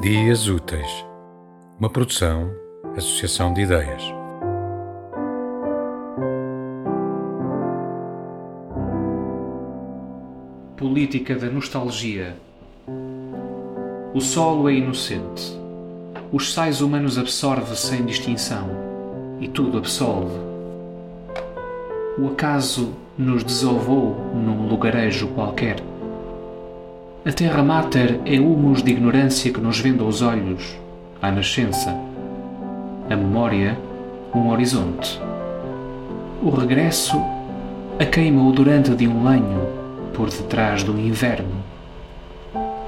Dias Úteis, uma produção, associação de ideias. Política da nostalgia. O solo é inocente. Os sais humanos absorve sem distinção e tudo absolve. O acaso nos desovou num lugarejo qualquer a Terra Mater é humus de ignorância que nos venda os olhos, à nascença. A memória, um horizonte. O regresso, a queima odorante de um lenho por detrás do inverno.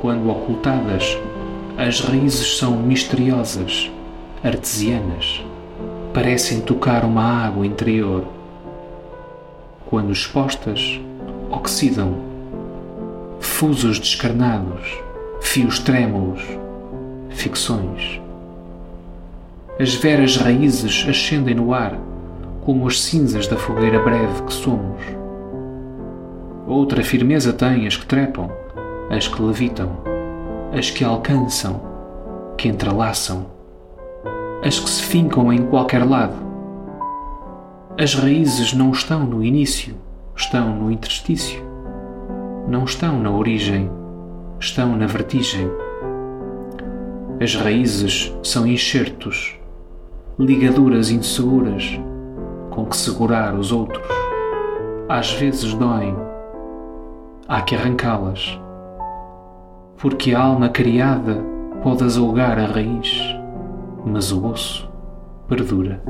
Quando ocultadas, as raízes são misteriosas, artesianas, parecem tocar uma água interior. Quando expostas, oxidam fusos descarnados, fios trêmulos, ficções. As veras raízes ascendem no ar, como as cinzas da fogueira breve que somos. Outra firmeza têm as que trepam, as que levitam, as que alcançam, que entrelaçam, as que se fincam em qualquer lado. As raízes não estão no início, estão no interstício não estão na origem, estão na vertigem. As raízes são enxertos, ligaduras inseguras com que segurar os outros. Às vezes doem, há que arrancá-las, porque a alma criada pode azulgar a raiz, mas o osso perdura.